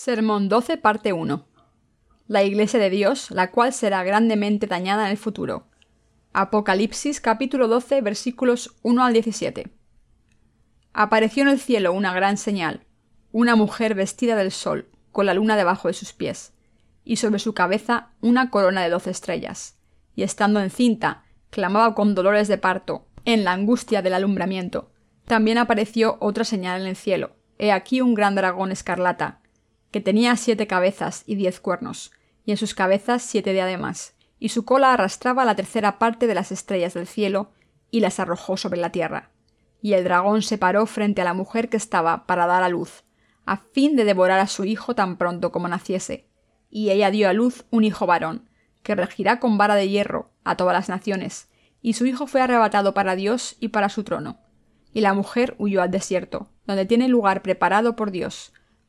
Sermón 12, parte 1. La Iglesia de Dios, la cual será grandemente dañada en el futuro. Apocalipsis capítulo 12 versículos 1 al 17. Apareció en el cielo una gran señal, una mujer vestida del sol, con la luna debajo de sus pies, y sobre su cabeza una corona de doce estrellas, y estando encinta, clamaba con dolores de parto, en la angustia del alumbramiento. También apareció otra señal en el cielo, he aquí un gran dragón escarlata, que tenía siete cabezas y diez cuernos, y en sus cabezas siete diademas, y su cola arrastraba la tercera parte de las estrellas del cielo, y las arrojó sobre la tierra. Y el dragón se paró frente a la mujer que estaba para dar a luz, a fin de devorar a su hijo tan pronto como naciese. Y ella dio a luz un hijo varón, que regirá con vara de hierro a todas las naciones, y su hijo fue arrebatado para Dios y para su trono. Y la mujer huyó al desierto, donde tiene lugar preparado por Dios,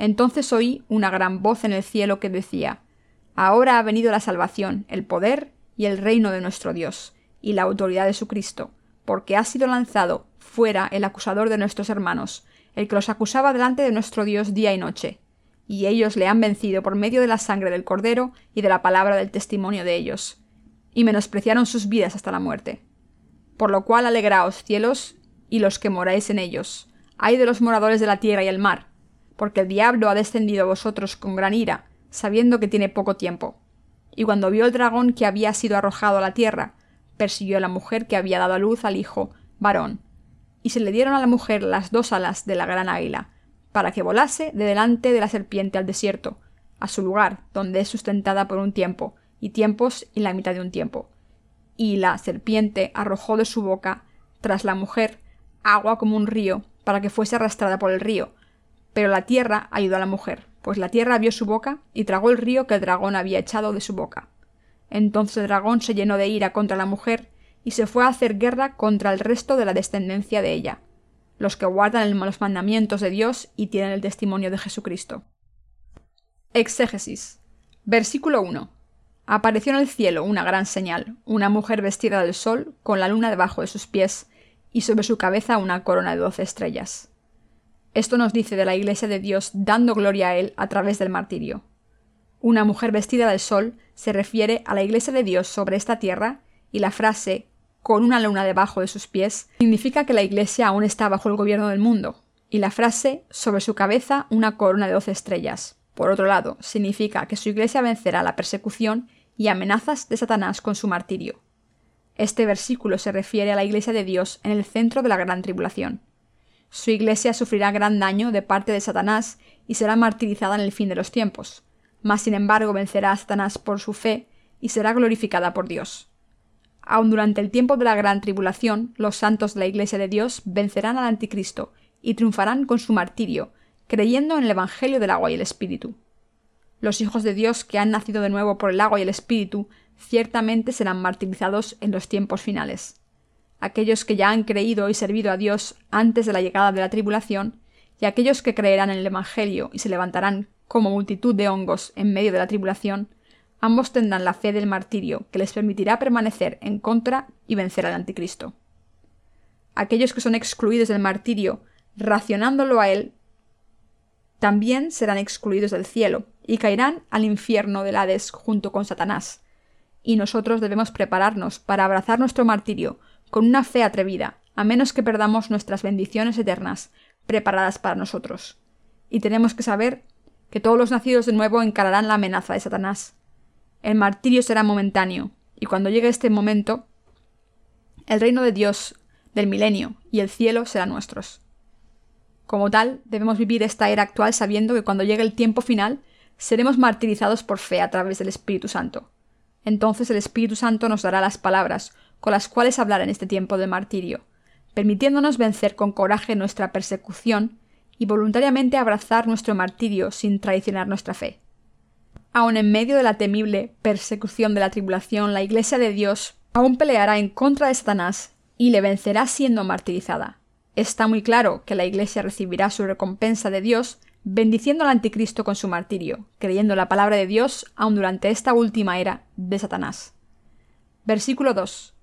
Entonces oí una gran voz en el cielo que decía Ahora ha venido la salvación, el poder y el reino de nuestro Dios, y la autoridad de su Cristo, porque ha sido lanzado fuera el acusador de nuestros hermanos, el que los acusaba delante de nuestro Dios día y noche. Y ellos le han vencido por medio de la sangre del Cordero y de la palabra del testimonio de ellos, y menospreciaron sus vidas hasta la muerte. Por lo cual alegraos, cielos, y los que moráis en ellos. Ay de los moradores de la tierra y el mar, porque el diablo ha descendido a vosotros con gran ira, sabiendo que tiene poco tiempo. Y cuando vio el dragón que había sido arrojado a la tierra, persiguió a la mujer que había dado a luz al hijo varón, y se le dieron a la mujer las dos alas de la gran águila, para que volase de delante de la serpiente al desierto, a su lugar, donde es sustentada por un tiempo, y tiempos y la mitad de un tiempo. Y la serpiente arrojó de su boca, tras la mujer, agua como un río, para que fuese arrastrada por el río, pero la tierra ayudó a la mujer, pues la tierra vio su boca y tragó el río que el dragón había echado de su boca. Entonces el dragón se llenó de ira contra la mujer y se fue a hacer guerra contra el resto de la descendencia de ella, los que guardan los mandamientos de Dios y tienen el testimonio de Jesucristo. Exégesis. Versículo 1. Apareció en el cielo una gran señal, una mujer vestida del sol, con la luna debajo de sus pies, y sobre su cabeza una corona de doce estrellas. Esto nos dice de la Iglesia de Dios dando gloria a Él a través del martirio. Una mujer vestida del sol se refiere a la Iglesia de Dios sobre esta tierra y la frase con una luna debajo de sus pies significa que la Iglesia aún está bajo el gobierno del mundo, y la frase sobre su cabeza una corona de doce estrellas. Por otro lado, significa que su Iglesia vencerá la persecución y amenazas de Satanás con su martirio. Este versículo se refiere a la Iglesia de Dios en el centro de la gran tribulación. Su iglesia sufrirá gran daño de parte de Satanás y será martirizada en el fin de los tiempos. Mas sin embargo vencerá a Satanás por su fe y será glorificada por Dios. Aun durante el tiempo de la gran tribulación, los santos de la Iglesia de Dios vencerán al Anticristo y triunfarán con su martirio, creyendo en el Evangelio del agua y el Espíritu. Los hijos de Dios que han nacido de nuevo por el agua y el Espíritu ciertamente serán martirizados en los tiempos finales aquellos que ya han creído y servido a Dios antes de la llegada de la tribulación, y aquellos que creerán en el Evangelio y se levantarán como multitud de hongos en medio de la tribulación, ambos tendrán la fe del martirio que les permitirá permanecer en contra y vencer al anticristo. Aquellos que son excluidos del martirio, racionándolo a él, también serán excluidos del cielo y caerán al infierno del Hades junto con Satanás. Y nosotros debemos prepararnos para abrazar nuestro martirio con una fe atrevida, a menos que perdamos nuestras bendiciones eternas preparadas para nosotros. Y tenemos que saber que todos los nacidos de nuevo encararán la amenaza de Satanás. El martirio será momentáneo, y cuando llegue este momento, el reino de Dios del milenio y el cielo serán nuestros. Como tal, debemos vivir esta era actual sabiendo que cuando llegue el tiempo final, seremos martirizados por fe a través del Espíritu Santo. Entonces el Espíritu Santo nos dará las palabras con las cuales hablar en este tiempo de martirio, permitiéndonos vencer con coraje nuestra persecución y voluntariamente abrazar nuestro martirio sin traicionar nuestra fe. Aun en medio de la temible persecución de la tribulación, la Iglesia de Dios aún peleará en contra de Satanás y le vencerá siendo martirizada. Está muy claro que la Iglesia recibirá su recompensa de Dios bendiciendo al anticristo con su martirio, creyendo la palabra de Dios aun durante esta última era de Satanás. Versículo 2.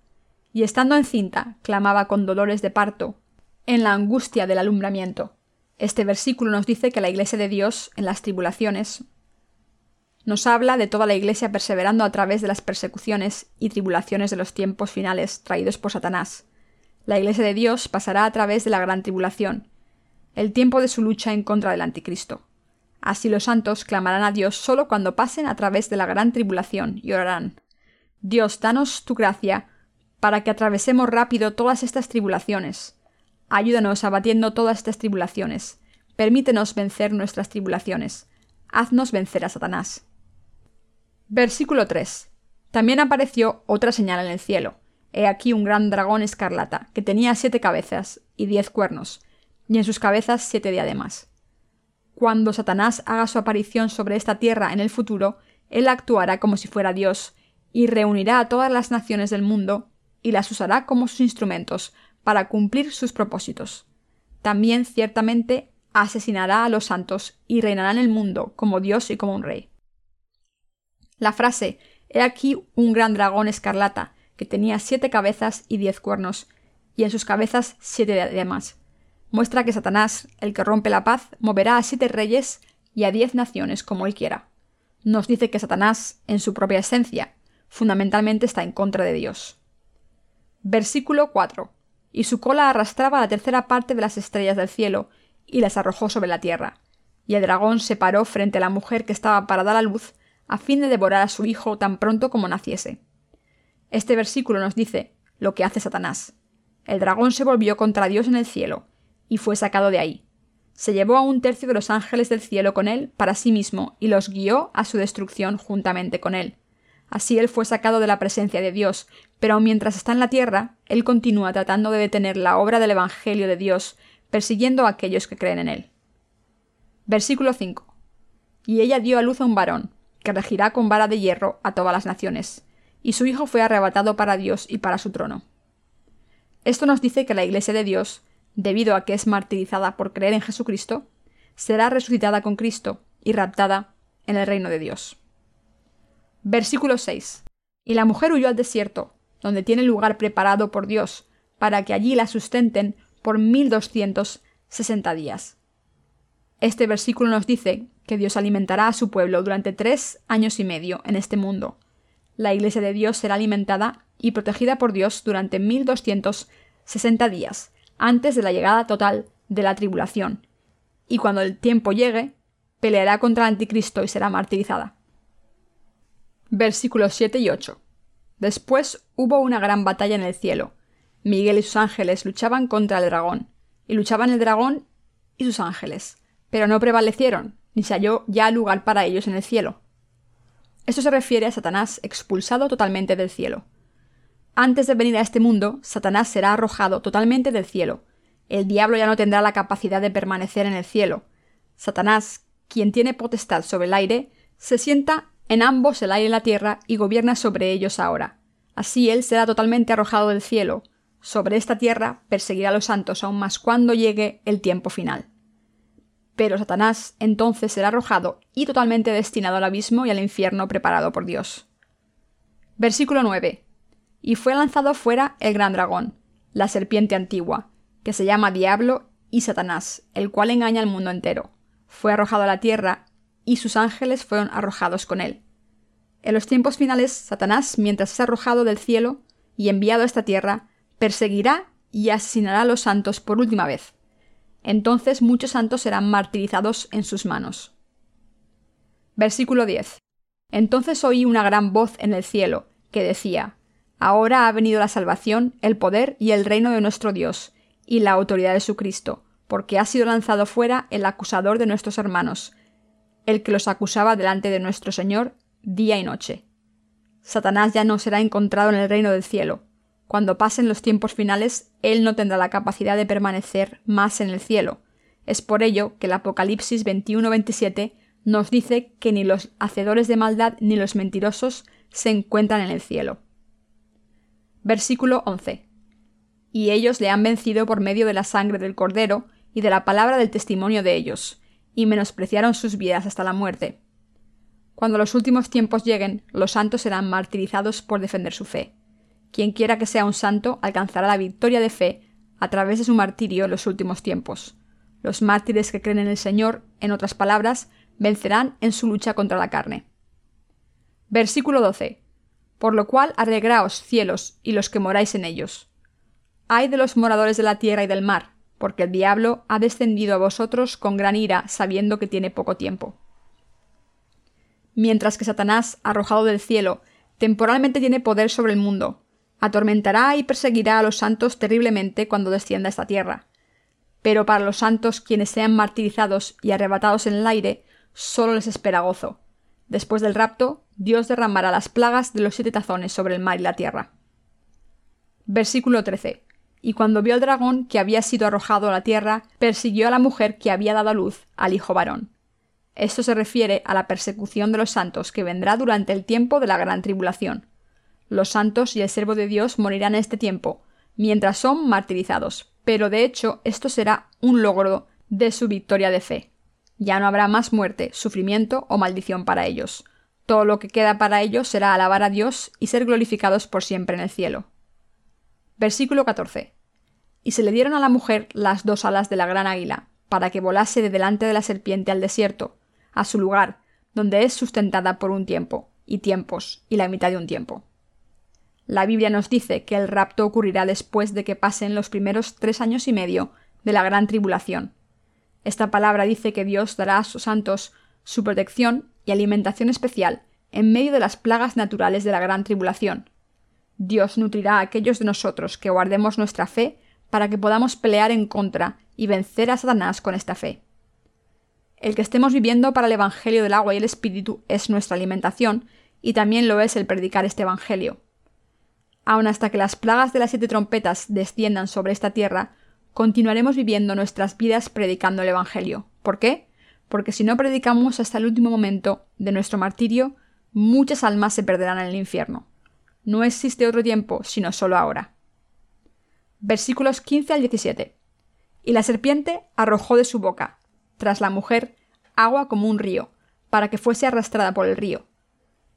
Y estando encinta, clamaba con dolores de parto, en la angustia del alumbramiento. Este versículo nos dice que la Iglesia de Dios, en las tribulaciones, nos habla de toda la Iglesia perseverando a través de las persecuciones y tribulaciones de los tiempos finales traídos por Satanás. La Iglesia de Dios pasará a través de la gran tribulación, el tiempo de su lucha en contra del anticristo. Así los santos clamarán a Dios solo cuando pasen a través de la gran tribulación y orarán. Dios, danos tu gracia para que atravesemos rápido todas estas tribulaciones. Ayúdanos abatiendo todas estas tribulaciones. Permítenos vencer nuestras tribulaciones. Haznos vencer a Satanás. Versículo 3. También apareció otra señal en el cielo. He aquí un gran dragón escarlata, que tenía siete cabezas y diez cuernos, y en sus cabezas siete diademas. Cuando Satanás haga su aparición sobre esta tierra en el futuro, él actuará como si fuera Dios, y reunirá a todas las naciones del mundo, y las usará como sus instrumentos para cumplir sus propósitos. También ciertamente asesinará a los santos y reinará en el mundo como Dios y como un rey. La frase He aquí un gran dragón escarlata, que tenía siete cabezas y diez cuernos, y en sus cabezas siete diademas, muestra que Satanás, el que rompe la paz, moverá a siete reyes y a diez naciones como él quiera. Nos dice que Satanás, en su propia esencia, fundamentalmente está en contra de Dios. Versículo 4. Y su cola arrastraba la tercera parte de las estrellas del cielo, y las arrojó sobre la tierra. Y el dragón se paró frente a la mujer que estaba para dar a luz, a fin de devorar a su hijo tan pronto como naciese. Este versículo nos dice lo que hace Satanás. El dragón se volvió contra Dios en el cielo, y fue sacado de ahí. Se llevó a un tercio de los ángeles del cielo con él para sí mismo y los guió a su destrucción juntamente con él. Así él fue sacado de la presencia de Dios, pero mientras está en la tierra, él continúa tratando de detener la obra del Evangelio de Dios, persiguiendo a aquellos que creen en él. Versículo 5. Y ella dio a luz a un varón, que regirá con vara de hierro a todas las naciones, y su hijo fue arrebatado para Dios y para su trono. Esto nos dice que la Iglesia de Dios debido a que es martirizada por creer en Jesucristo, será resucitada con Cristo y raptada en el reino de Dios. Versículo 6. Y la mujer huyó al desierto, donde tiene lugar preparado por Dios, para que allí la sustenten por mil doscientos sesenta días. Este versículo nos dice que Dios alimentará a su pueblo durante tres años y medio en este mundo. La Iglesia de Dios será alimentada y protegida por Dios durante mil doscientos sesenta días, antes de la llegada total de la tribulación, y cuando el tiempo llegue, peleará contra el anticristo y será martirizada. Versículos 7 y 8. Después hubo una gran batalla en el cielo. Miguel y sus ángeles luchaban contra el dragón, y luchaban el dragón y sus ángeles, pero no prevalecieron, ni se halló ya lugar para ellos en el cielo. Esto se refiere a Satanás expulsado totalmente del cielo. Antes de venir a este mundo, Satanás será arrojado totalmente del cielo. El diablo ya no tendrá la capacidad de permanecer en el cielo. Satanás, quien tiene potestad sobre el aire, se sienta en ambos el aire y la tierra y gobierna sobre ellos ahora. Así él será totalmente arrojado del cielo. Sobre esta tierra perseguirá a los santos aún más cuando llegue el tiempo final. Pero Satanás entonces será arrojado y totalmente destinado al abismo y al infierno preparado por Dios. Versículo 9 y fue lanzado fuera el gran dragón, la serpiente antigua, que se llama Diablo y Satanás, el cual engaña al mundo entero. Fue arrojado a la tierra, y sus ángeles fueron arrojados con él. En los tiempos finales, Satanás, mientras es arrojado del cielo y enviado a esta tierra, perseguirá y asesinará a los santos por última vez. Entonces muchos santos serán martirizados en sus manos. Versículo 10. Entonces oí una gran voz en el cielo, que decía, Ahora ha venido la salvación, el poder y el reino de nuestro Dios, y la autoridad de su Cristo, porque ha sido lanzado fuera el acusador de nuestros hermanos, el que los acusaba delante de nuestro Señor día y noche. Satanás ya no será encontrado en el reino del cielo. Cuando pasen los tiempos finales, él no tendrá la capacidad de permanecer más en el cielo. Es por ello que el Apocalipsis 21-27 nos dice que ni los hacedores de maldad ni los mentirosos se encuentran en el cielo. Versículo 11. Y ellos le han vencido por medio de la sangre del Cordero y de la palabra del testimonio de ellos, y menospreciaron sus vidas hasta la muerte. Cuando los últimos tiempos lleguen, los santos serán martirizados por defender su fe. Quien quiera que sea un santo alcanzará la victoria de fe a través de su martirio en los últimos tiempos. Los mártires que creen en el Señor, en otras palabras, vencerán en su lucha contra la carne. Versículo 12. Por lo cual alegraos, cielos, y los que moráis en ellos. Ay de los moradores de la tierra y del mar, porque el diablo ha descendido a vosotros con gran ira, sabiendo que tiene poco tiempo. Mientras que Satanás, arrojado del cielo, temporalmente tiene poder sobre el mundo, atormentará y perseguirá a los santos terriblemente cuando descienda a esta tierra. Pero para los santos quienes sean martirizados y arrebatados en el aire, solo les espera gozo. Después del rapto, Dios derramará las plagas de los siete tazones sobre el mar y la tierra. Versículo 13. Y cuando vio al dragón que había sido arrojado a la tierra, persiguió a la mujer que había dado a luz al hijo varón. Esto se refiere a la persecución de los santos que vendrá durante el tiempo de la gran tribulación. Los santos y el servo de Dios morirán en este tiempo, mientras son martirizados, pero de hecho esto será un logro de su victoria de fe. Ya no habrá más muerte, sufrimiento o maldición para ellos. Todo lo que queda para ellos será alabar a Dios y ser glorificados por siempre en el cielo. Versículo 14. Y se le dieron a la mujer las dos alas de la gran águila, para que volase de delante de la serpiente al desierto, a su lugar, donde es sustentada por un tiempo, y tiempos, y la mitad de un tiempo. La Biblia nos dice que el rapto ocurrirá después de que pasen los primeros tres años y medio de la gran tribulación, esta palabra dice que Dios dará a sus santos su protección y alimentación especial en medio de las plagas naturales de la gran tribulación. Dios nutrirá a aquellos de nosotros que guardemos nuestra fe para que podamos pelear en contra y vencer a Satanás con esta fe. El que estemos viviendo para el Evangelio del agua y el Espíritu es nuestra alimentación, y también lo es el predicar este Evangelio. Aun hasta que las plagas de las siete trompetas desciendan sobre esta tierra, continuaremos viviendo nuestras vidas predicando el Evangelio. ¿Por qué? Porque si no predicamos hasta el último momento de nuestro martirio, muchas almas se perderán en el infierno. No existe otro tiempo, sino solo ahora. Versículos 15 al 17. Y la serpiente arrojó de su boca, tras la mujer, agua como un río, para que fuese arrastrada por el río.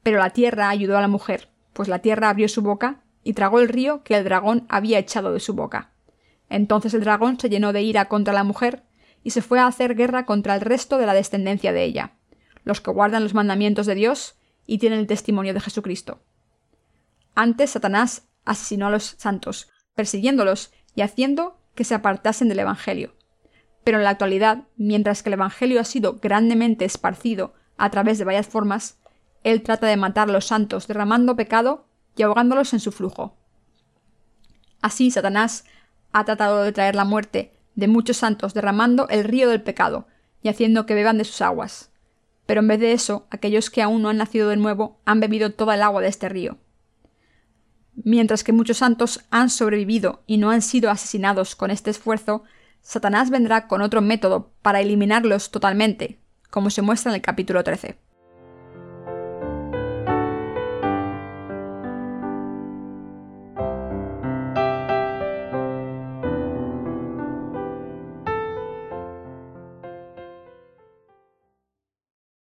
Pero la tierra ayudó a la mujer, pues la tierra abrió su boca y tragó el río que el dragón había echado de su boca. Entonces el dragón se llenó de ira contra la mujer y se fue a hacer guerra contra el resto de la descendencia de ella, los que guardan los mandamientos de Dios y tienen el testimonio de Jesucristo. Antes Satanás asesinó a los santos, persiguiéndolos y haciendo que se apartasen del Evangelio. Pero en la actualidad, mientras que el Evangelio ha sido grandemente esparcido a través de varias formas, él trata de matar a los santos derramando pecado y ahogándolos en su flujo. Así Satanás ha tratado de traer la muerte de muchos santos derramando el río del pecado y haciendo que beban de sus aguas. Pero en vez de eso, aquellos que aún no han nacido de nuevo han bebido toda el agua de este río. Mientras que muchos santos han sobrevivido y no han sido asesinados con este esfuerzo, Satanás vendrá con otro método para eliminarlos totalmente, como se muestra en el capítulo 13.